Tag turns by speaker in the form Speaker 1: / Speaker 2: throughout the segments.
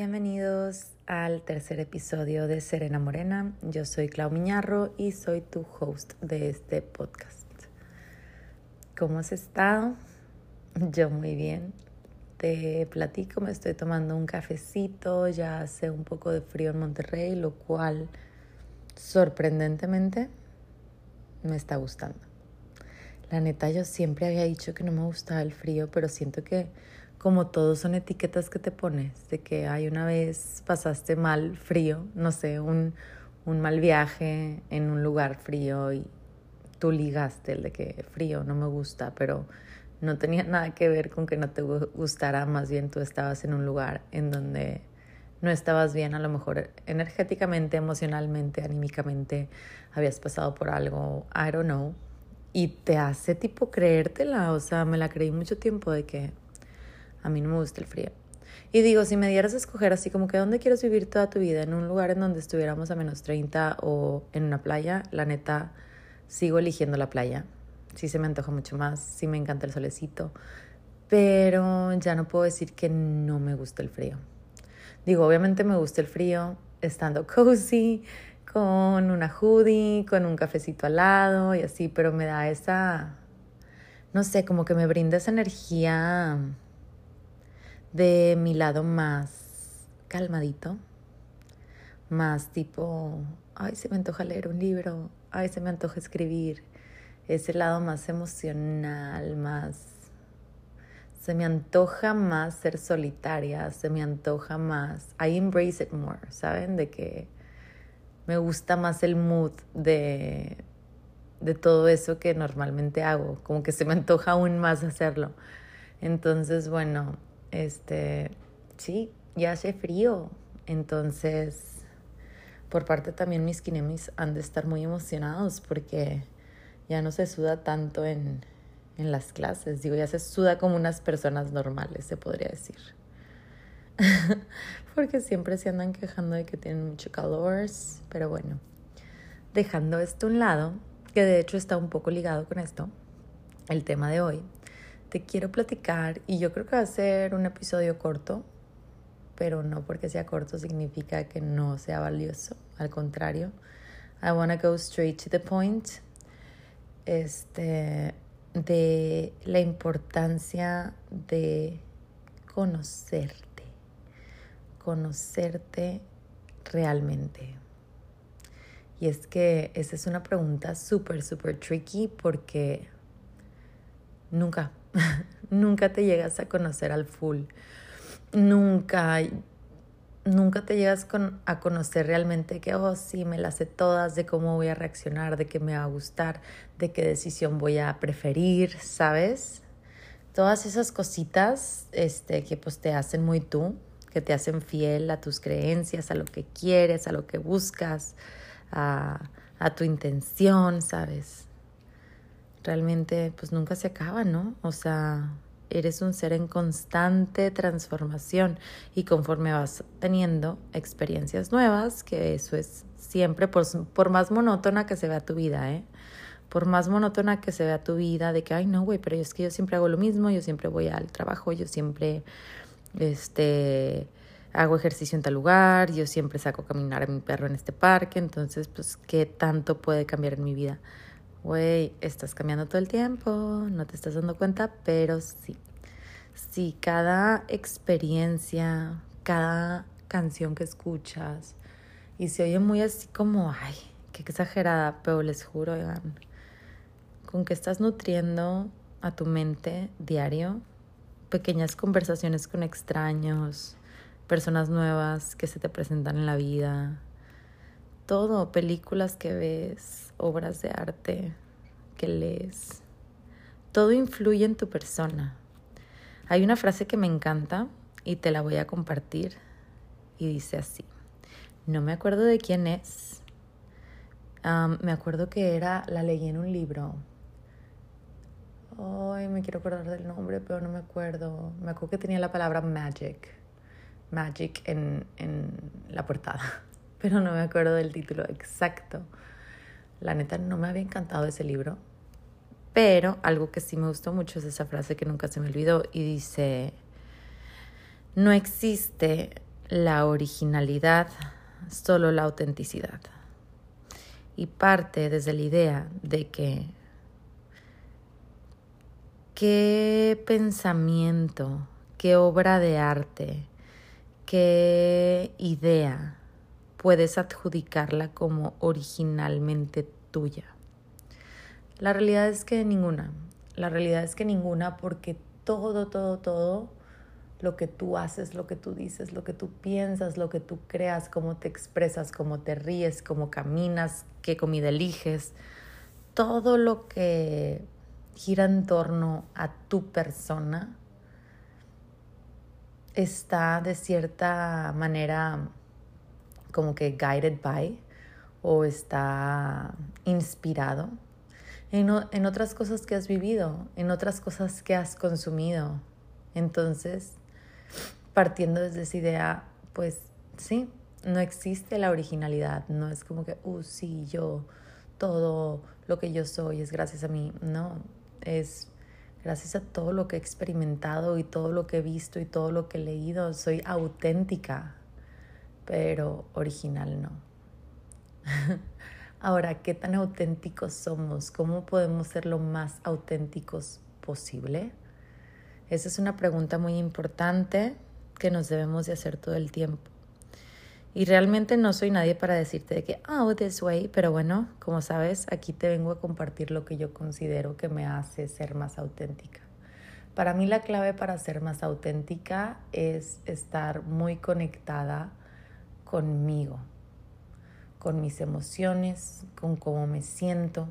Speaker 1: Bienvenidos al tercer episodio de Serena Morena. Yo soy Clau Miñarro y soy tu host de este podcast. ¿Cómo has estado? Yo muy bien. Te platico, me estoy tomando un cafecito, ya hace un poco de frío en Monterrey, lo cual sorprendentemente me está gustando. La neta, yo siempre había dicho que no me gustaba el frío, pero siento que como todos son etiquetas que te pones, de que hay una vez pasaste mal frío, no sé, un, un mal viaje en un lugar frío y tú ligaste el de que frío no me gusta, pero no tenía nada que ver con que no te gustara, más bien tú estabas en un lugar en donde no estabas bien, a lo mejor energéticamente, emocionalmente, anímicamente, habías pasado por algo, I don't know, y te hace tipo creértela, o sea, me la creí mucho tiempo de que a mí no me gusta el frío. Y digo, si me dieras a escoger así como que dónde quieres vivir toda tu vida, en un lugar en donde estuviéramos a menos 30 o en una playa, la neta, sigo eligiendo la playa. Sí se me antoja mucho más, sí me encanta el solecito, pero ya no puedo decir que no me gusta el frío. Digo, obviamente me gusta el frío estando cozy, con una hoodie, con un cafecito al lado y así, pero me da esa, no sé, como que me brinda esa energía de mi lado más calmadito, más tipo, ay, se me antoja leer un libro, ay, se me antoja escribir, ese lado más emocional, más... Se me antoja más ser solitaria, se me antoja más... I embrace it more, ¿saben? De que me gusta más el mood de, de todo eso que normalmente hago, como que se me antoja aún más hacerlo. Entonces, bueno, este, sí, ya hace frío. Entonces, por parte también mis kinemis han de estar muy emocionados porque ya no se suda tanto en, en las clases. Digo, ya se suda como unas personas normales, se podría decir. porque siempre se andan quejando de que tienen mucho calor. Pero bueno, dejando esto a un lado, que de hecho está un poco ligado con esto, el tema de hoy te quiero platicar y yo creo que va a ser un episodio corto, pero no porque sea corto significa que no sea valioso, al contrario. I want to go straight to the point. Este de la importancia de conocerte, conocerte realmente. Y es que esa es una pregunta súper, súper tricky porque nunca nunca te llegas a conocer al full. Nunca, nunca te llegas a conocer realmente que, oh, sí, me las sé todas, de cómo voy a reaccionar, de qué me va a gustar, de qué decisión voy a preferir, ¿sabes? Todas esas cositas este, que pues te hacen muy tú, que te hacen fiel a tus creencias, a lo que quieres, a lo que buscas, a, a tu intención, ¿sabes? Realmente pues nunca se acaba, ¿no? O sea, eres un ser en constante transformación y conforme vas teniendo experiencias nuevas, que eso es siempre, por, por más monótona que se vea tu vida, ¿eh? Por más monótona que se vea tu vida, de que, ay, no, güey, pero es que yo siempre hago lo mismo, yo siempre voy al trabajo, yo siempre, este, hago ejercicio en tal lugar, yo siempre saco a caminar a mi perro en este parque, entonces, pues, ¿qué tanto puede cambiar en mi vida? Güey, estás cambiando todo el tiempo, no te estás dando cuenta, pero sí. Sí, cada experiencia, cada canción que escuchas, y se oye muy así como, ay, qué exagerada, pero les juro, Iván, con que estás nutriendo a tu mente diario, pequeñas conversaciones con extraños, personas nuevas que se te presentan en la vida, todo, películas que ves, obras de arte que lees, todo influye en tu persona. Hay una frase que me encanta y te la voy a compartir y dice así, no me acuerdo de quién es, me acuerdo que era, la leí en un libro, Ay, me quiero acordar del nombre, pero no me acuerdo. Me acuerdo que tenía la palabra magic. Magic en, en la portada pero no me acuerdo del título exacto. La neta no me había encantado ese libro, pero algo que sí me gustó mucho es esa frase que nunca se me olvidó y dice, no existe la originalidad, solo la autenticidad. Y parte desde la idea de que qué pensamiento, qué obra de arte, qué idea puedes adjudicarla como originalmente tuya. La realidad es que ninguna. La realidad es que ninguna porque todo, todo, todo lo que tú haces, lo que tú dices, lo que tú piensas, lo que tú creas, cómo te expresas, cómo te ríes, cómo caminas, qué comida eliges, todo lo que gira en torno a tu persona está de cierta manera como que guided by o está inspirado en, en otras cosas que has vivido, en otras cosas que has consumido. Entonces, partiendo desde esa idea, pues sí, no existe la originalidad, no es como que, uh, sí, yo, todo lo que yo soy es gracias a mí, no, es gracias a todo lo que he experimentado y todo lo que he visto y todo lo que he leído, soy auténtica, pero original no. Ahora, ¿qué tan auténticos somos? ¿Cómo podemos ser lo más auténticos posible? Esa es una pregunta muy importante que nos debemos de hacer todo el tiempo. Y realmente no soy nadie para decirte de que, oh, this way, pero bueno, como sabes, aquí te vengo a compartir lo que yo considero que me hace ser más auténtica. Para mí la clave para ser más auténtica es estar muy conectada conmigo, con mis emociones, con cómo me siento,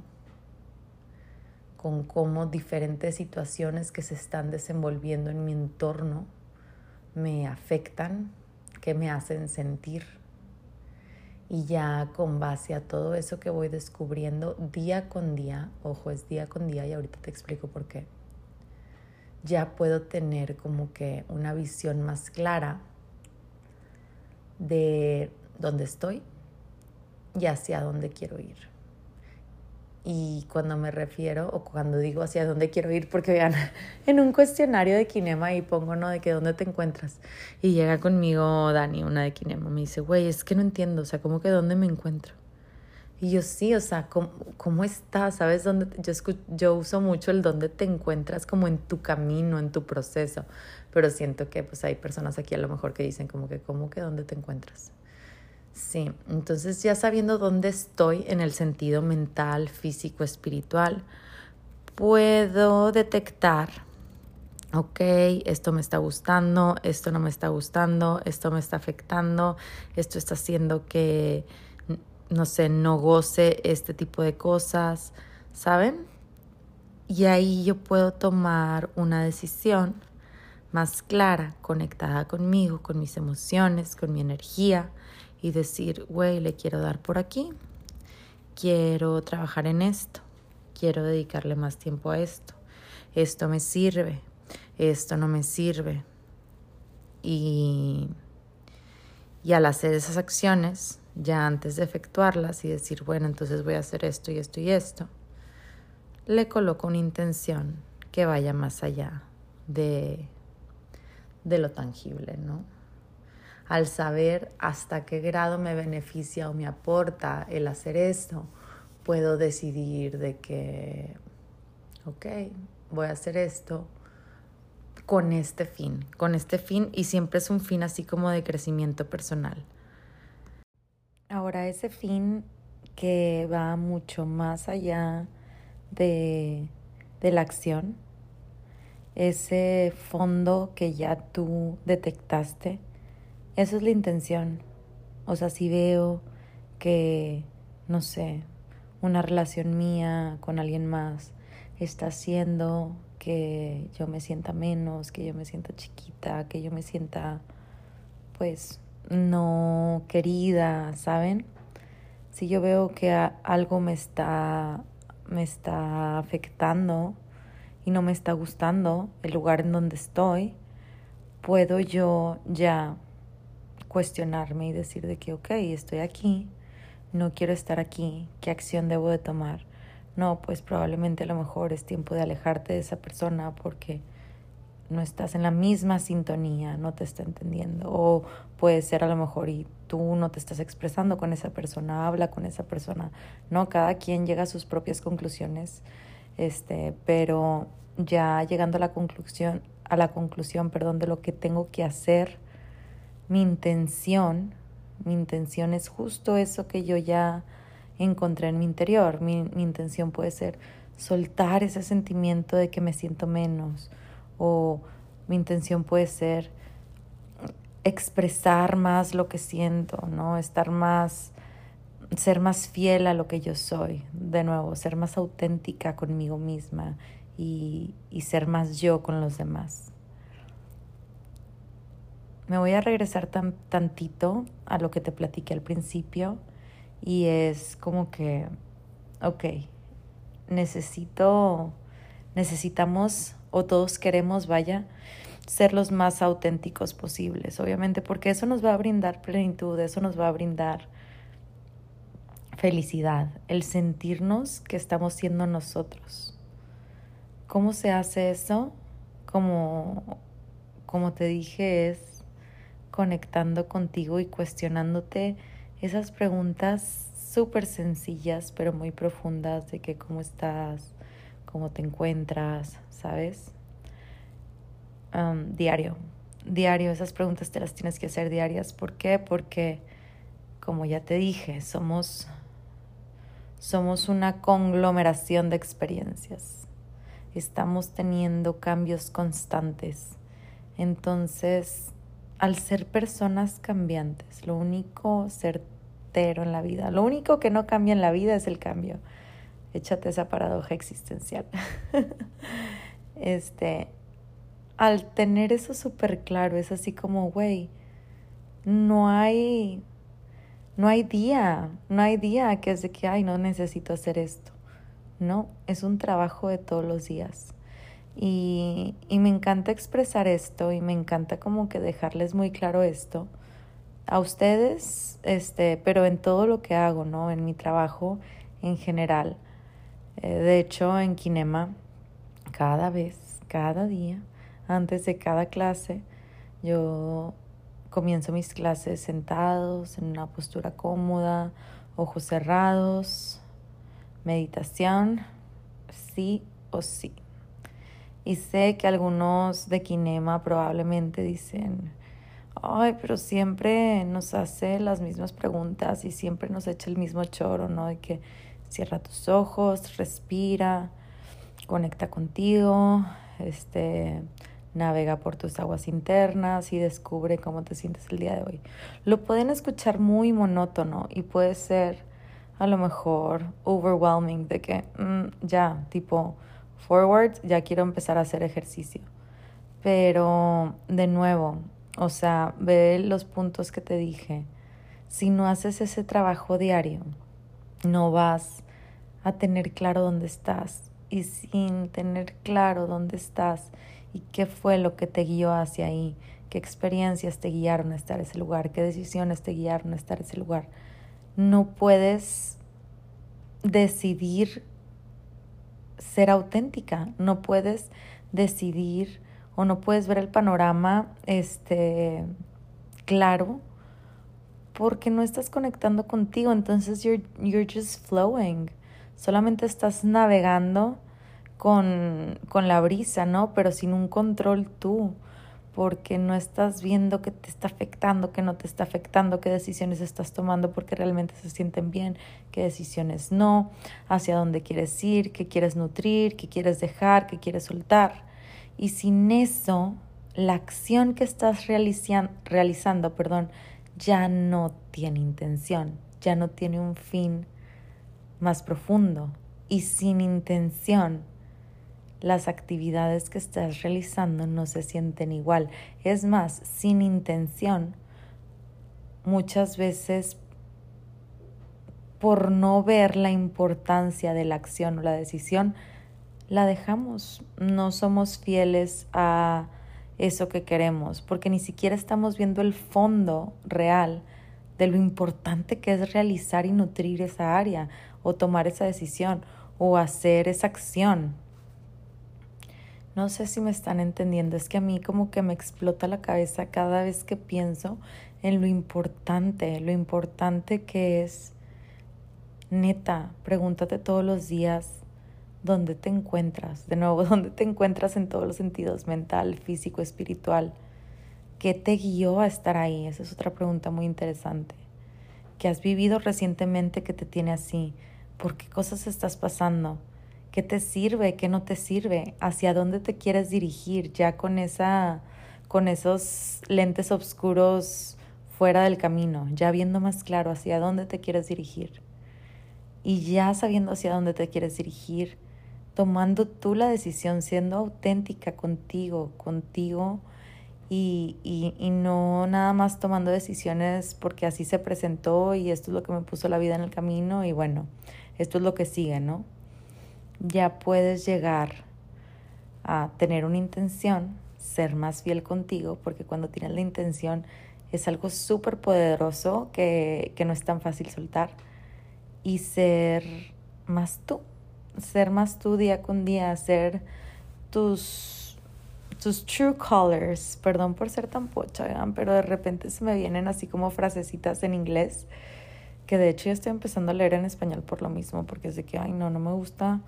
Speaker 1: con cómo diferentes situaciones que se están desenvolviendo en mi entorno me afectan, qué me hacen sentir. Y ya con base a todo eso que voy descubriendo día con día, ojo, es día con día y ahorita te explico por qué, ya puedo tener como que una visión más clara de dónde estoy y hacia dónde quiero ir. Y cuando me refiero o cuando digo hacia dónde quiero ir, porque vean, en un cuestionario de Kinema y pongo, ¿no? De que dónde te encuentras. Y llega conmigo Dani, una de Kinema, me dice, güey, es que no entiendo, o sea, ¿cómo que dónde me encuentro? Y yo sí, o sea, ¿cómo, cómo estás? ¿Sabes dónde? Yo, yo uso mucho el dónde te encuentras como en tu camino, en tu proceso, pero siento que pues hay personas aquí a lo mejor que dicen como que, ¿cómo que dónde te encuentras? Sí, entonces ya sabiendo dónde estoy en el sentido mental, físico, espiritual, puedo detectar, ok, esto me está gustando, esto no me está gustando, esto me está afectando, esto está haciendo que, no sé, no goce este tipo de cosas, ¿saben? Y ahí yo puedo tomar una decisión más clara, conectada conmigo, con mis emociones, con mi energía y decir, güey, le quiero dar por aquí, quiero trabajar en esto, quiero dedicarle más tiempo a esto, esto me sirve, esto no me sirve. Y, y al hacer esas acciones, ya antes de efectuarlas y decir, bueno, entonces voy a hacer esto y esto y esto, le coloco una intención que vaya más allá de, de lo tangible, ¿no? al saber hasta qué grado me beneficia o me aporta el hacer esto, puedo decidir de que, ok, voy a hacer esto con este fin, con este fin y siempre es un fin así como de crecimiento personal. Ahora ese fin que va mucho más allá de, de la acción, ese fondo que ya tú detectaste, esa es la intención. O sea, si veo que, no sé, una relación mía con alguien más está haciendo que yo me sienta menos, que yo me sienta chiquita, que yo me sienta, pues, no querida, ¿saben? Si yo veo que algo me está, me está afectando y no me está gustando el lugar en donde estoy, puedo yo ya cuestionarme y decir de que, ok, estoy aquí, no quiero estar aquí, ¿qué acción debo de tomar? No, pues probablemente a lo mejor es tiempo de alejarte de esa persona porque no estás en la misma sintonía, no te está entendiendo. O puede ser a lo mejor y tú no te estás expresando con esa persona, habla con esa persona. No, cada quien llega a sus propias conclusiones. Este, pero ya llegando a la conclusión, a la conclusión, perdón, de lo que tengo que hacer, mi intención, mi intención es justo eso que yo ya encontré en mi interior. Mi, mi intención puede ser soltar ese sentimiento de que me siento menos o mi intención puede ser expresar más lo que siento, ¿no? Estar más, ser más fiel a lo que yo soy, de nuevo, ser más auténtica conmigo misma y, y ser más yo con los demás. Me voy a regresar tan, tantito a lo que te platiqué al principio y es como que, ok, necesito, necesitamos o todos queremos, vaya, ser los más auténticos posibles, obviamente, porque eso nos va a brindar plenitud, eso nos va a brindar felicidad, el sentirnos que estamos siendo nosotros. ¿Cómo se hace eso? Como, como te dije, es conectando contigo y cuestionándote esas preguntas súper sencillas pero muy profundas de que cómo estás, cómo te encuentras, ¿sabes? diario, diario, esas preguntas te las tienes que hacer diarias. ¿Por qué? Porque, como ya te dije, somos, somos una conglomeración de experiencias. Estamos teniendo cambios constantes. Entonces, al ser personas cambiantes, lo único certero en la vida, lo único que no cambia en la vida es el cambio échate esa paradoja existencial. este, al tener eso súper claro, es así como, güey, no hay, no hay día, no hay día que es de que, ay, no necesito hacer esto. No, es un trabajo de todos los días. Y, y me encanta expresar esto y me encanta como que dejarles muy claro esto a ustedes, este, pero en todo lo que hago, ¿no? En mi trabajo en general eh, de hecho, en Kinema, cada vez, cada día, antes de cada clase, yo comienzo mis clases sentados, en una postura cómoda, ojos cerrados, meditación, sí o sí. Y sé que algunos de Kinema probablemente dicen, ay, pero siempre nos hace las mismas preguntas y siempre nos echa el mismo choro, ¿no? De que Cierra tus ojos, respira, conecta contigo, este, navega por tus aguas internas y descubre cómo te sientes el día de hoy. Lo pueden escuchar muy monótono y puede ser a lo mejor overwhelming de que mm, ya, tipo forward, ya quiero empezar a hacer ejercicio. Pero de nuevo, o sea, ve los puntos que te dije. Si no haces ese trabajo diario, no vas a tener claro dónde estás. Y sin tener claro dónde estás y qué fue lo que te guió hacia ahí, qué experiencias te guiaron a estar en ese lugar, qué decisiones te guiaron a estar en ese lugar, no puedes decidir ser auténtica, no puedes decidir o no puedes ver el panorama este claro porque no estás conectando contigo, entonces you're, you're just flowing. Solamente estás navegando con, con la brisa, ¿no? Pero sin un control tú, porque no estás viendo qué te está afectando, qué no te está afectando, qué decisiones estás tomando porque realmente se sienten bien, qué decisiones no, hacia dónde quieres ir, qué quieres nutrir, qué quieres dejar, qué quieres soltar. Y sin eso, la acción que estás realizando, perdón, ya no tiene intención, ya no tiene un fin más profundo y sin intención. Las actividades que estás realizando no se sienten igual. Es más, sin intención, muchas veces por no ver la importancia de la acción o la decisión, la dejamos. No somos fieles a eso que queremos, porque ni siquiera estamos viendo el fondo real de lo importante que es realizar y nutrir esa área o tomar esa decisión o hacer esa acción. No sé si me están entendiendo, es que a mí como que me explota la cabeza cada vez que pienso en lo importante, lo importante que es, neta, pregúntate todos los días dónde te encuentras, de nuevo, dónde te encuentras en todos los sentidos, mental, físico, espiritual. ¿Qué te guió a estar ahí? Esa es otra pregunta muy interesante. ¿Qué has vivido recientemente que te tiene así? ¿Por qué cosas estás pasando? ¿Qué te sirve? ¿Qué no te sirve? ¿Hacia dónde te quieres dirigir ya con esa con esos lentes oscuros fuera del camino, ya viendo más claro hacia dónde te quieres dirigir? Y ya sabiendo hacia dónde te quieres dirigir, tomando tú la decisión, siendo auténtica contigo, contigo y, y, y, no nada más tomando decisiones porque así se presentó y esto es lo que me puso la vida en el camino y bueno, esto es lo que sigue, ¿no? Ya puedes llegar a tener una intención, ser más fiel contigo, porque cuando tienes la intención es algo súper poderoso que, que no es tan fácil soltar y ser más tú, ser más tú día con día, ser tus, tus true colors. Perdón por ser tan pocha, pero de repente se me vienen así como frasecitas en inglés que de hecho ya estoy empezando a leer en español por lo mismo, porque es de que, ay, no, no me gusta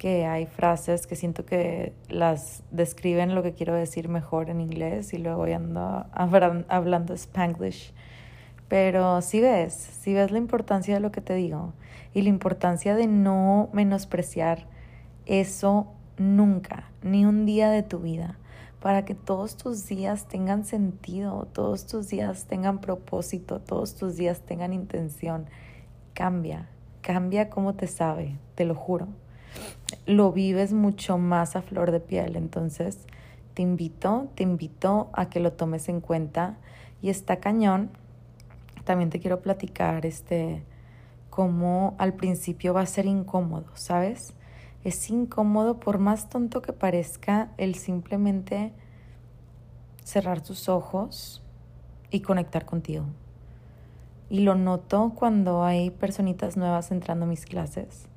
Speaker 1: que hay frases que siento que las describen lo que quiero decir mejor en inglés y luego ya ando hablando spanglish. Pero si ves, si ves la importancia de lo que te digo y la importancia de no menospreciar eso nunca, ni un día de tu vida, para que todos tus días tengan sentido, todos tus días tengan propósito, todos tus días tengan intención. Cambia, cambia como te sabe, te lo juro. Lo vives mucho más a flor de piel, entonces te invito, te invito a que lo tomes en cuenta y está cañón también te quiero platicar este cómo al principio va a ser incómodo, ¿sabes? Es incómodo por más tonto que parezca el simplemente cerrar tus ojos y conectar contigo. Y lo noto cuando hay personitas nuevas entrando a mis clases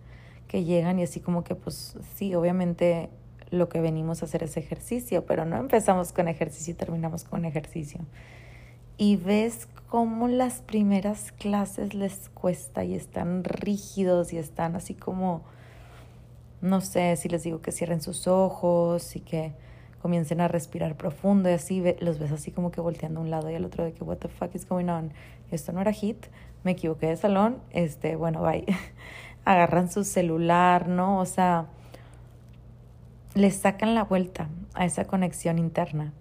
Speaker 1: que llegan y así como que pues sí, obviamente lo que venimos a hacer es ejercicio, pero no empezamos con ejercicio y terminamos con ejercicio. Y ves cómo las primeras clases les cuesta y están rígidos y están así como, no sé, si les digo que cierren sus ojos y que comiencen a respirar profundo y así los ves así como que volteando a un lado y al otro de que what the fuck is going on esto no era hit me equivoqué de salón este bueno bye agarran su celular no o sea les sacan la vuelta a esa conexión interna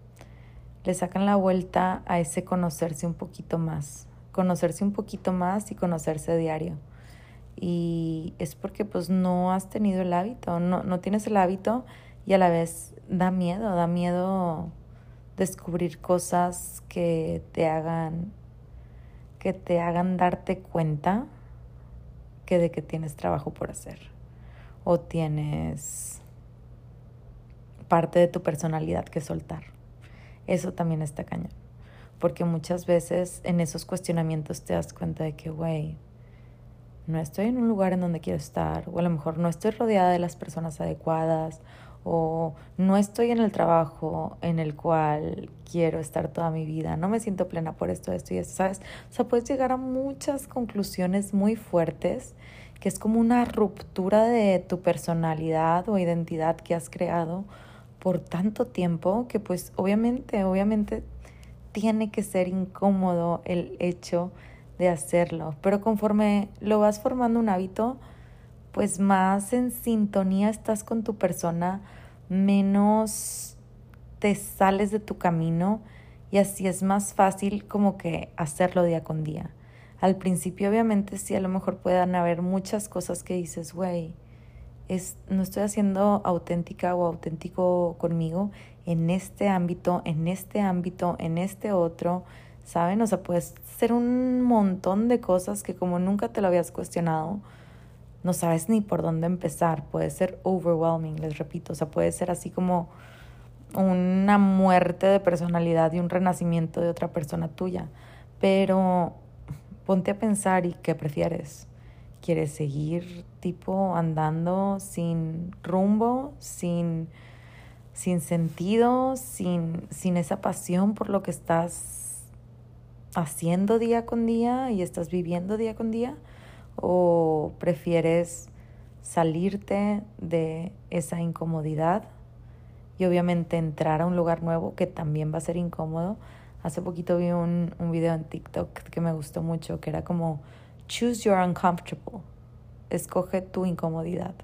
Speaker 1: le sacan la vuelta a ese conocerse un poquito más, conocerse un poquito más y conocerse diario. Y es porque pues no has tenido el hábito, no, no tienes el hábito y a la vez da miedo, da miedo descubrir cosas que te hagan que te hagan darte cuenta que de que tienes trabajo por hacer o tienes parte de tu personalidad que soltar. Eso también está cañón. Porque muchas veces en esos cuestionamientos te das cuenta de que, güey, no estoy en un lugar en donde quiero estar, o a lo mejor no estoy rodeada de las personas adecuadas, o no estoy en el trabajo en el cual quiero estar toda mi vida, no me siento plena por esto, esto y esto, ¿sabes? O sea, puedes llegar a muchas conclusiones muy fuertes, que es como una ruptura de tu personalidad o identidad que has creado por tanto tiempo que pues obviamente, obviamente tiene que ser incómodo el hecho de hacerlo, pero conforme lo vas formando un hábito, pues más en sintonía estás con tu persona, menos te sales de tu camino y así es más fácil como que hacerlo día con día. Al principio obviamente sí a lo mejor puedan haber muchas cosas que dices, güey, no estoy haciendo auténtica o auténtico conmigo en este ámbito, en este ámbito, en este otro, ¿saben? O sea, puedes ser un montón de cosas que como nunca te lo habías cuestionado, no sabes ni por dónde empezar, puede ser overwhelming, les repito, o sea, puede ser así como una muerte de personalidad y un renacimiento de otra persona tuya, pero ponte a pensar y qué prefieres quieres seguir tipo andando sin rumbo, sin sin sentido, sin, sin esa pasión por lo que estás haciendo día con día y estás viviendo día con día? ¿O prefieres salirte de esa incomodidad y obviamente entrar a un lugar nuevo que también va a ser incómodo? Hace poquito vi un, un video en TikTok que me gustó mucho, que era como choose your uncomfortable, escoge tu incomodidad,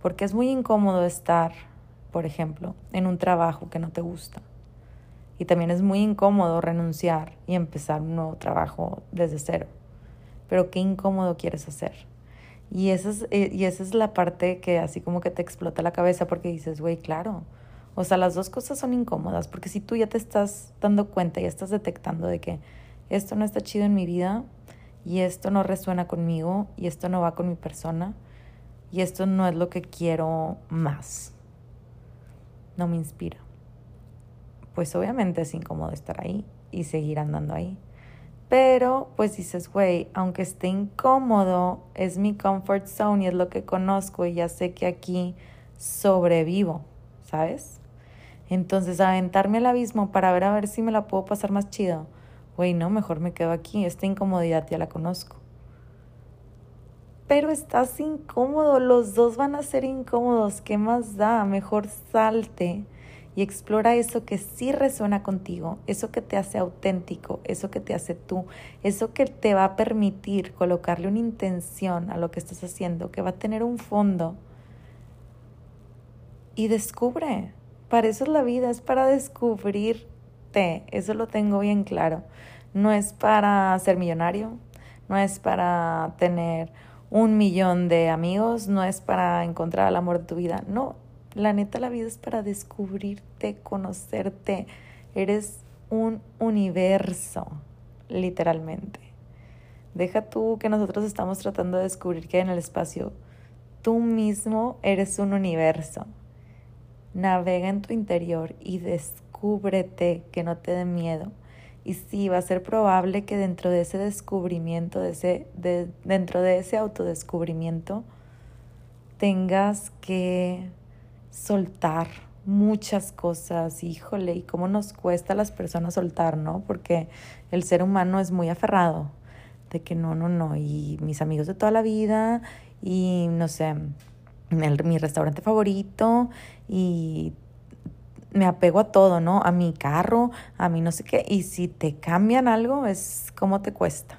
Speaker 1: porque es muy incómodo estar por ejemplo, en un trabajo que no te gusta. Y también es muy incómodo renunciar y empezar un nuevo trabajo desde cero. Pero qué incómodo quieres hacer. Y esa es, eh, y esa es la parte que así como que te explota la cabeza porque dices, güey, claro. O sea, las dos cosas son incómodas porque si tú ya te estás dando cuenta y estás detectando de que esto no está chido en mi vida y esto no resuena conmigo y esto no va con mi persona y esto no es lo que quiero más no me inspira. Pues obviamente es incómodo estar ahí y seguir andando ahí. Pero pues dices, güey, aunque esté incómodo, es mi comfort zone y es lo que conozco y ya sé que aquí sobrevivo, ¿sabes? Entonces aventarme al abismo para ver a ver si me la puedo pasar más chido. Güey, no, mejor me quedo aquí, esta incomodidad ya la conozco pero estás incómodo, los dos van a ser incómodos, ¿qué más da? Mejor salte y explora eso que sí resuena contigo, eso que te hace auténtico, eso que te hace tú, eso que te va a permitir colocarle una intención a lo que estás haciendo, que va a tener un fondo. Y descubre, para eso es la vida, es para descubrirte, eso lo tengo bien claro. No es para ser millonario, no es para tener un millón de amigos, no es para encontrar el amor de tu vida, no, la neta la vida es para descubrirte, conocerte, eres un universo, literalmente. Deja tú que nosotros estamos tratando de descubrir que en el espacio. Tú mismo eres un universo. Navega en tu interior y descúbrete que no te dé miedo y sí, va a ser probable que dentro de ese descubrimiento, de ese, de, dentro de ese autodescubrimiento, tengas que soltar muchas cosas. Híjole, y cómo nos cuesta a las personas soltar, ¿no? Porque el ser humano es muy aferrado de que no, no, no. Y mis amigos de toda la vida, y no sé, mi restaurante favorito, y me apego a todo, ¿no? A mi carro, a mi no sé qué. Y si te cambian algo, es cómo te cuesta.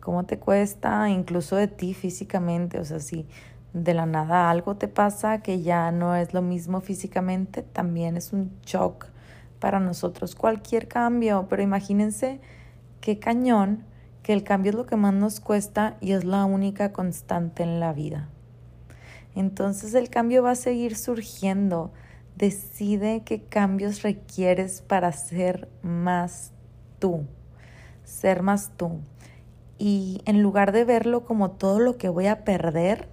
Speaker 1: Cómo te cuesta, incluso de ti físicamente. O sea, si de la nada algo te pasa que ya no es lo mismo físicamente, también es un shock para nosotros. Cualquier cambio, pero imagínense qué cañón que el cambio es lo que más nos cuesta y es la única constante en la vida. Entonces el cambio va a seguir surgiendo Decide qué cambios requieres para ser más tú, ser más tú. Y en lugar de verlo como todo lo que voy a perder,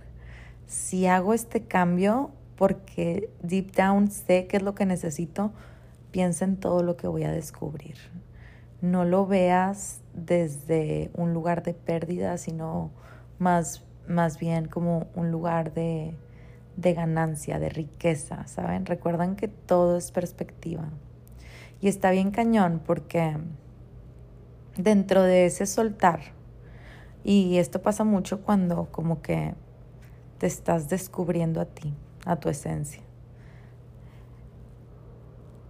Speaker 1: si hago este cambio, porque deep down sé qué es lo que necesito, piensa en todo lo que voy a descubrir. No lo veas desde un lugar de pérdida, sino más, más bien como un lugar de, de ganancia, de riqueza, ¿saben? Recuerdan que todo es perspectiva. Y está bien cañón porque dentro de ese soltar, y esto pasa mucho cuando como que te estás descubriendo a ti, a tu esencia.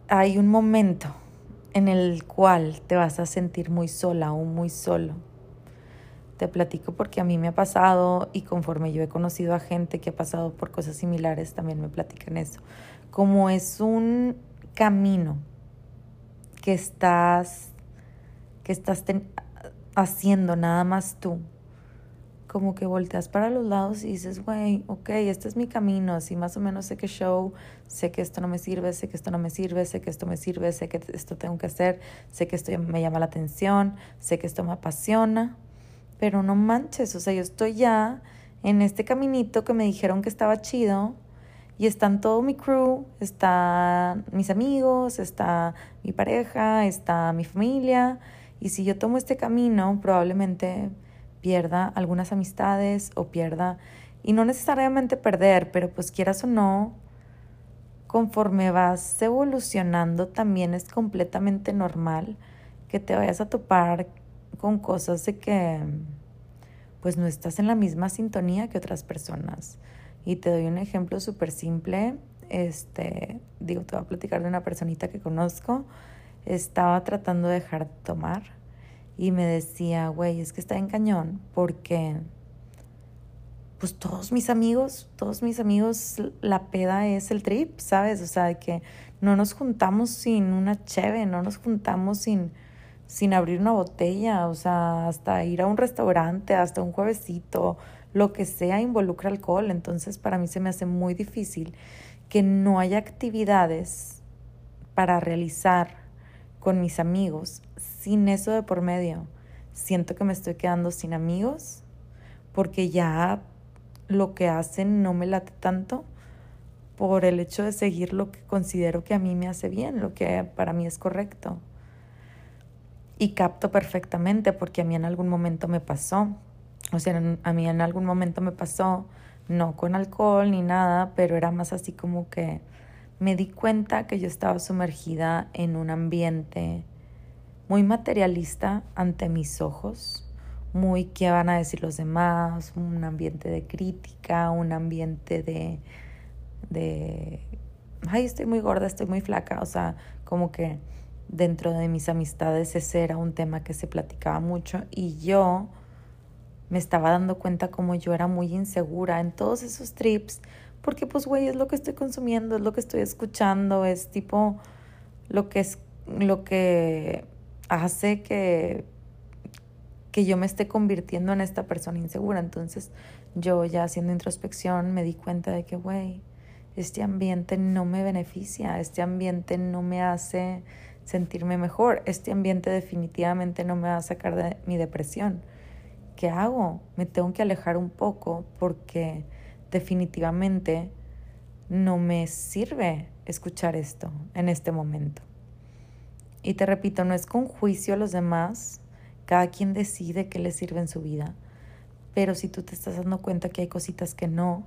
Speaker 1: Hay un momento en el cual te vas a sentir muy sola o muy solo te platico porque a mí me ha pasado y conforme yo he conocido a gente que ha pasado por cosas similares, también me platican eso. Como es un camino que estás, que estás haciendo nada más tú, como que volteas para los lados y dices, güey, ok, este es mi camino, así más o menos sé que show, sé que esto no me sirve, sé que esto no me sirve, sé que esto me sirve, sé que esto tengo que hacer, sé que esto me llama la atención, sé que esto me apasiona pero no manches, o sea, yo estoy ya en este caminito que me dijeron que estaba chido y están todo mi crew, están mis amigos, está mi pareja, está mi familia. Y si yo tomo este camino probablemente pierda algunas amistades o pierda, y no necesariamente perder, pero pues quieras o no, conforme vas evolucionando también es completamente normal que te vayas a topar con cosas de que pues no estás en la misma sintonía que otras personas. Y te doy un ejemplo súper simple. Este, digo, te voy a platicar de una personita que conozco. Estaba tratando de dejar de tomar y me decía, güey, es que está en cañón porque pues todos mis amigos, todos mis amigos, la peda es el trip, ¿sabes? O sea, de que no nos juntamos sin una cheve, no nos juntamos sin, sin abrir una botella, o sea, hasta ir a un restaurante, hasta un juevesito, lo que sea involucra alcohol. Entonces, para mí se me hace muy difícil que no haya actividades para realizar con mis amigos sin eso de por medio. Siento que me estoy quedando sin amigos porque ya lo que hacen no me late tanto por el hecho de seguir lo que considero que a mí me hace bien, lo que para mí es correcto. Y capto perfectamente porque a mí en algún momento me pasó. O sea, a mí en algún momento me pasó, no con alcohol ni nada, pero era más así como que me di cuenta que yo estaba sumergida en un ambiente muy materialista ante mis ojos muy qué van a decir los demás, un ambiente de crítica, un ambiente de, de, ay, estoy muy gorda, estoy muy flaca, o sea, como que dentro de mis amistades ese era un tema que se platicaba mucho y yo me estaba dando cuenta como yo era muy insegura en todos esos trips, porque pues, güey, es lo que estoy consumiendo, es lo que estoy escuchando, es tipo lo que es, lo que hace que que yo me esté convirtiendo en esta persona insegura. Entonces yo ya haciendo introspección me di cuenta de que, güey, este ambiente no me beneficia, este ambiente no me hace sentirme mejor, este ambiente definitivamente no me va a sacar de mi depresión. ¿Qué hago? Me tengo que alejar un poco porque definitivamente no me sirve escuchar esto en este momento. Y te repito, no es con juicio a los demás, cada quien decide qué le sirve en su vida. Pero si tú te estás dando cuenta que hay cositas que no,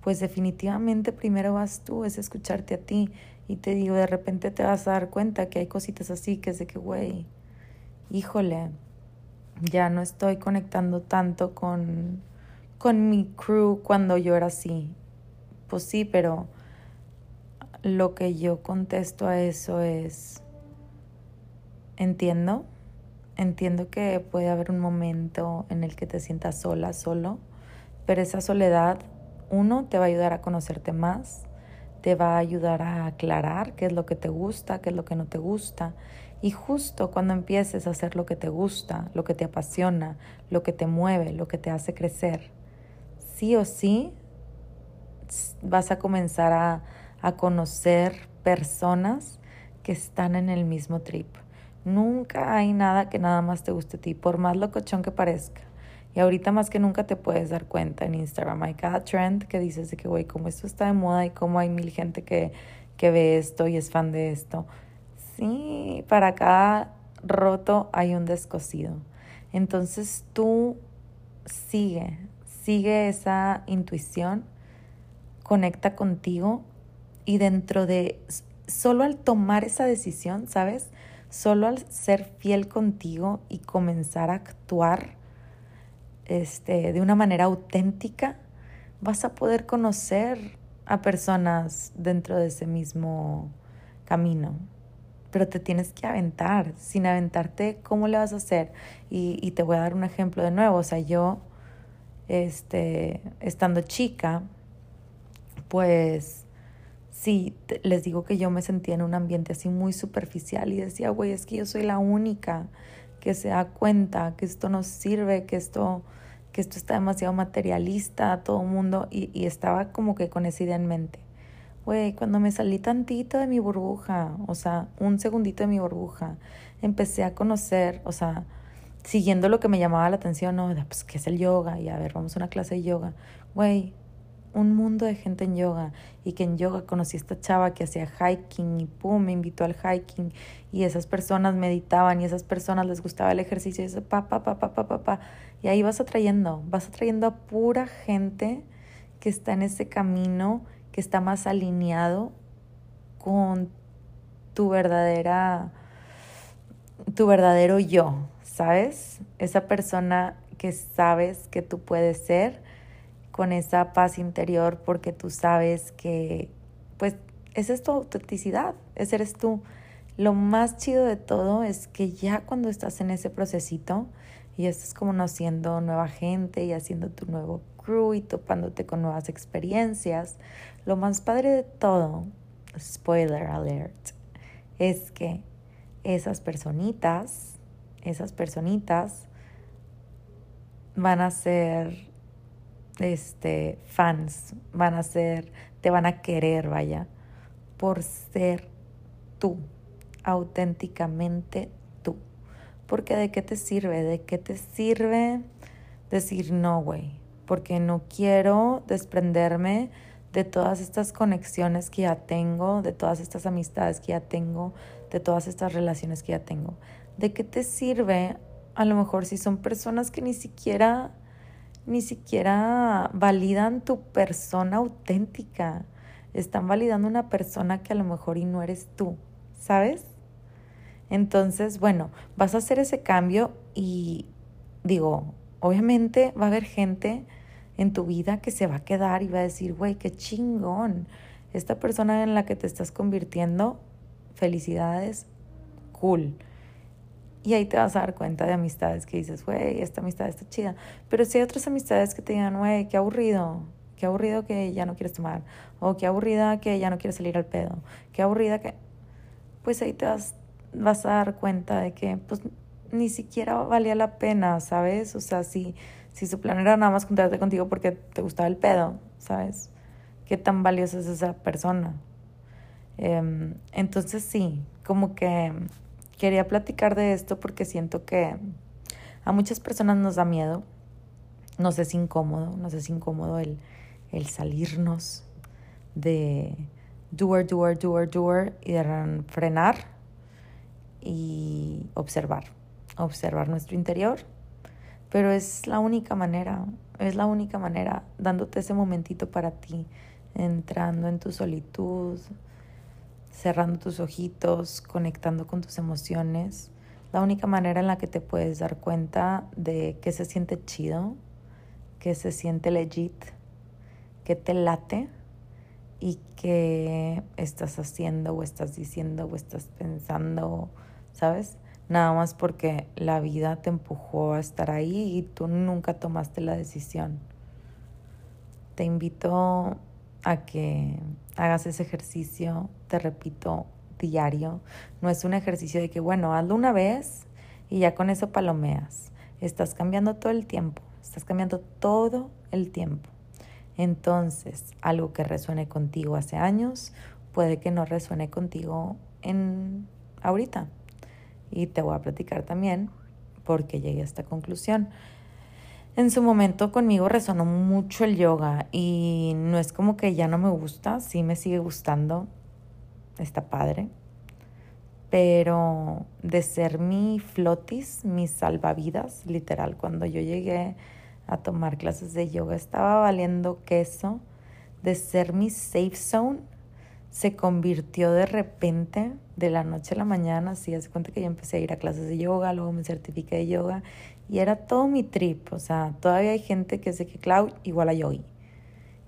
Speaker 1: pues definitivamente primero vas tú, es escucharte a ti. Y te digo, de repente te vas a dar cuenta que hay cositas así que es de que, güey, híjole, ya no estoy conectando tanto con, con mi crew cuando yo era así. Pues sí, pero lo que yo contesto a eso es, entiendo, Entiendo que puede haber un momento en el que te sientas sola, solo, pero esa soledad, uno, te va a ayudar a conocerte más, te va a ayudar a aclarar qué es lo que te gusta, qué es lo que no te gusta. Y justo cuando empieces a hacer lo que te gusta, lo que te apasiona, lo que te mueve, lo que te hace crecer, sí o sí vas a comenzar a, a conocer personas que están en el mismo trip. Nunca hay nada que nada más te guste a ti, por más locochón que parezca. Y ahorita más que nunca te puedes dar cuenta en Instagram. Hay cada trend que dices de que, güey, como esto está de moda y como hay mil gente que, que ve esto y es fan de esto. Sí, para cada roto hay un descosido. Entonces tú sigue, sigue esa intuición, conecta contigo y dentro de, solo al tomar esa decisión, ¿sabes? Solo al ser fiel contigo y comenzar a actuar este, de una manera auténtica, vas a poder conocer a personas dentro de ese mismo camino. Pero te tienes que aventar. Sin aventarte, ¿cómo le vas a hacer? Y, y te voy a dar un ejemplo de nuevo. O sea, yo, este, estando chica, pues sí, les digo que yo me sentía en un ambiente así muy superficial y decía, güey, es que yo soy la única que se da cuenta que esto no sirve, que esto, que esto está demasiado materialista a todo el mundo y, estaba como que con esa idea en mente. Güey, cuando me salí tantito de mi burbuja, o sea, un segundito de mi burbuja, empecé a conocer, o sea, siguiendo lo que me llamaba la atención, no, pues, ¿qué es el yoga? Y a ver, vamos a una clase de yoga. Güey, un mundo de gente en yoga y que en yoga conocí a esta chava que hacía hiking y pum, me invitó al hiking y esas personas meditaban y esas personas les gustaba el ejercicio y eso, pa, pa, pa, pa, pa, pa, pa. Y ahí vas atrayendo, vas atrayendo a pura gente que está en ese camino, que está más alineado con tu verdadera, tu verdadero yo, ¿sabes? Esa persona que sabes que tú puedes ser con esa paz interior porque tú sabes que, pues, esa es tu autenticidad, ese eres tú. Lo más chido de todo es que ya cuando estás en ese procesito y estás conociendo nueva gente y haciendo tu nuevo crew y topándote con nuevas experiencias, lo más padre de todo, spoiler alert, es que esas personitas, esas personitas van a ser este fans, van a ser, te van a querer, vaya, por ser tú, auténticamente tú. Porque de qué te sirve, de qué te sirve decir no, güey, porque no quiero desprenderme de todas estas conexiones que ya tengo, de todas estas amistades que ya tengo, de todas estas relaciones que ya tengo. ¿De qué te sirve a lo mejor si son personas que ni siquiera ni siquiera validan tu persona auténtica? Están validando una persona que a lo mejor y no eres tú, ¿sabes? Entonces, bueno, vas a hacer ese cambio y digo, obviamente va a haber gente en tu vida que se va a quedar y va a decir, güey, qué chingón. Esta persona en la que te estás convirtiendo, felicidades, cool. Y ahí te vas a dar cuenta de amistades que dices, güey, esta amistad está chida. Pero si hay otras amistades que te digan, güey, qué aburrido, qué aburrido que ya no quieres tomar, o qué aburrida que ya no quieres salir al pedo, qué aburrida que... Pues ahí te vas, vas a dar cuenta de que pues ni siquiera valía la pena, ¿sabes? O sea, si si su plan era nada más juntarte contigo porque te gustaba el pedo, ¿sabes? ¿Qué tan valiosa es esa persona? Em, entonces sí, como que quería platicar de esto porque siento que a muchas personas nos da miedo, nos es incómodo, nos es incómodo el, el salirnos de doer, doer, doer, doer y de frenar y observar, observar nuestro interior. Pero es la única manera, es la única manera, dándote ese momentito para ti, entrando en tu solitud, cerrando tus ojitos, conectando con tus emociones. La única manera en la que te puedes dar cuenta de que se siente chido, que se siente legit, que te late y que estás haciendo o estás diciendo o estás pensando, ¿sabes? nada más porque la vida te empujó a estar ahí y tú nunca tomaste la decisión. Te invito a que hagas ese ejercicio, te repito, diario. No es un ejercicio de que, bueno, hazlo una vez y ya con eso palomeas. Estás cambiando todo el tiempo, estás cambiando todo el tiempo. Entonces, algo que resuene contigo hace años puede que no resuene contigo en ahorita y te voy a platicar también porque llegué a esta conclusión. En su momento conmigo resonó mucho el yoga y no es como que ya no me gusta, sí me sigue gustando, está padre, pero de ser mi flotis, mi salvavidas, literal, cuando yo llegué a tomar clases de yoga estaba valiendo queso, de ser mi safe zone, se convirtió de repente, de la noche a la mañana, así, hace cuenta que yo empecé a ir a clases de yoga, luego me certifiqué de yoga y era todo mi trip, o sea, todavía hay gente que sé que Cloud igual a yogi.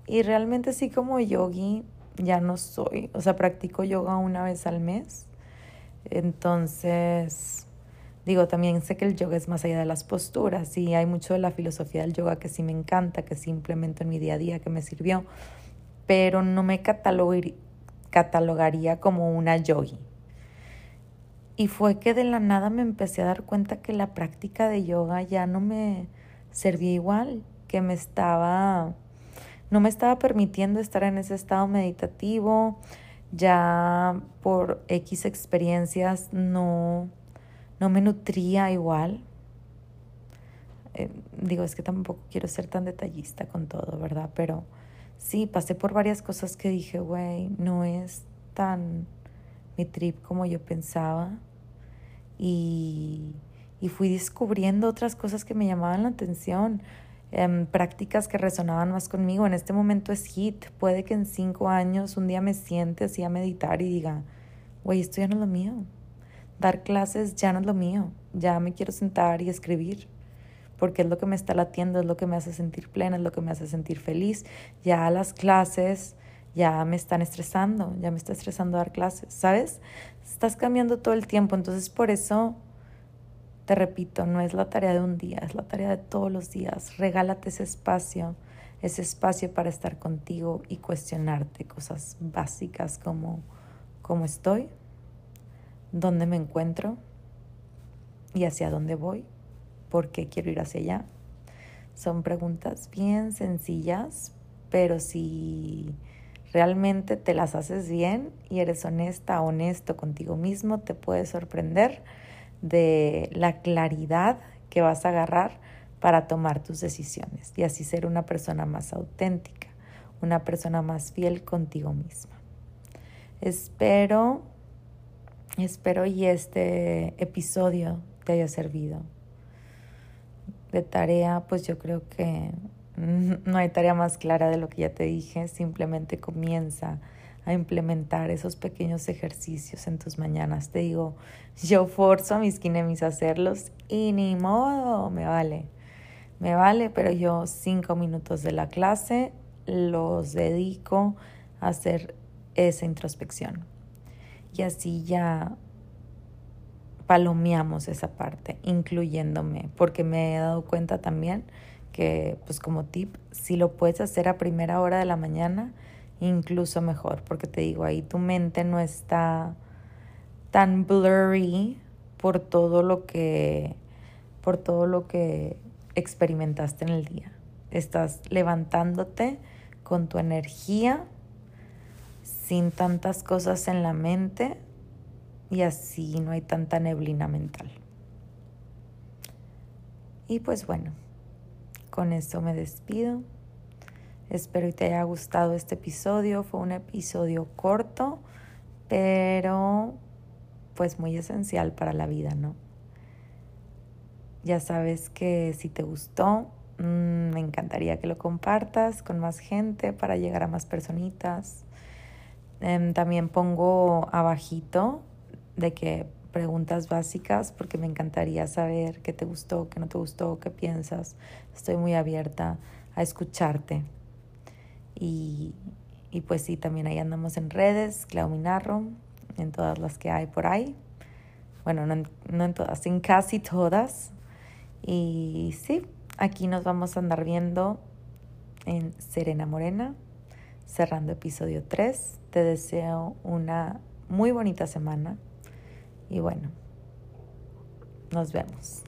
Speaker 1: Y realmente así como yogi ya no soy, o sea, practico yoga una vez al mes. Entonces, digo, también sé que el yoga es más allá de las posturas y hay mucho de la filosofía del yoga que sí me encanta, que sí implemento en mi día a día, que me sirvió, pero no me catalogaría como una yogi. Y fue que de la nada me empecé a dar cuenta que la práctica de yoga ya no me servía igual, que me estaba, no me estaba permitiendo estar en ese estado meditativo, ya por X experiencias no, no me nutría igual. Eh, digo, es que tampoco quiero ser tan detallista con todo, ¿verdad? Pero sí, pasé por varias cosas que dije, güey, no es tan mi trip como yo pensaba. Y, y fui descubriendo otras cosas que me llamaban la atención. em, prácticas que resonaban más conmigo. En este momento es hit. Puede que en cinco años un día me siente así a meditar y diga, güey, esto ya no es lo mío. Dar clases ya no es lo mío. Ya me quiero sentar y escribir porque es lo que me está latiendo, es lo que me hace sentir plena, es lo que me hace sentir feliz. Ya las clases ya me están estresando, ya me está estresando dar clases, ¿sabes? Estás cambiando todo el tiempo, entonces por eso te repito, no es la tarea de un día, es la tarea de todos los días. Regálate ese espacio, ese espacio para estar contigo y cuestionarte cosas básicas como cómo estoy, dónde me encuentro y hacia dónde voy, por qué quiero ir hacia allá. Son preguntas bien sencillas, pero si realmente te las haces bien y eres honesta, honesto contigo mismo, te puedes sorprender de la claridad que vas a agarrar para tomar tus decisiones y así ser una persona más auténtica, una persona más fiel contigo misma. Espero, espero y este episodio te haya servido. De tarea, pues yo creo que no hay tarea más clara de lo que ya te dije, simplemente comienza a implementar esos pequeños ejercicios en tus mañanas. Te digo, yo forzo a mis kinemis a hacerlos y ni modo, me vale. Me vale, pero yo cinco minutos de la clase los dedico a hacer esa introspección. Y así ya palomeamos esa parte, incluyéndome, porque me he dado cuenta también que pues como tip, si lo puedes hacer a primera hora de la mañana, incluso mejor, porque te digo, ahí tu mente no está tan blurry por todo lo que por todo lo que experimentaste en el día. Estás levantándote con tu energía sin tantas cosas en la mente y así no hay tanta neblina mental. Y pues bueno, con eso me despido. Espero que te haya gustado este episodio. Fue un episodio corto, pero pues muy esencial para la vida, ¿no? Ya sabes que si te gustó, mm, me encantaría que lo compartas con más gente para llegar a más personitas. Em, también pongo abajito de que preguntas básicas porque me encantaría saber qué te gustó, qué no te gustó, qué piensas. Estoy muy abierta a escucharte. Y, y pues sí, también ahí andamos en redes, Clau Minarro, en todas las que hay por ahí. Bueno, no en, no en todas, en casi todas. Y sí, aquí nos vamos a andar viendo en Serena Morena, cerrando episodio 3. Te deseo una muy bonita semana y bueno, nos vemos.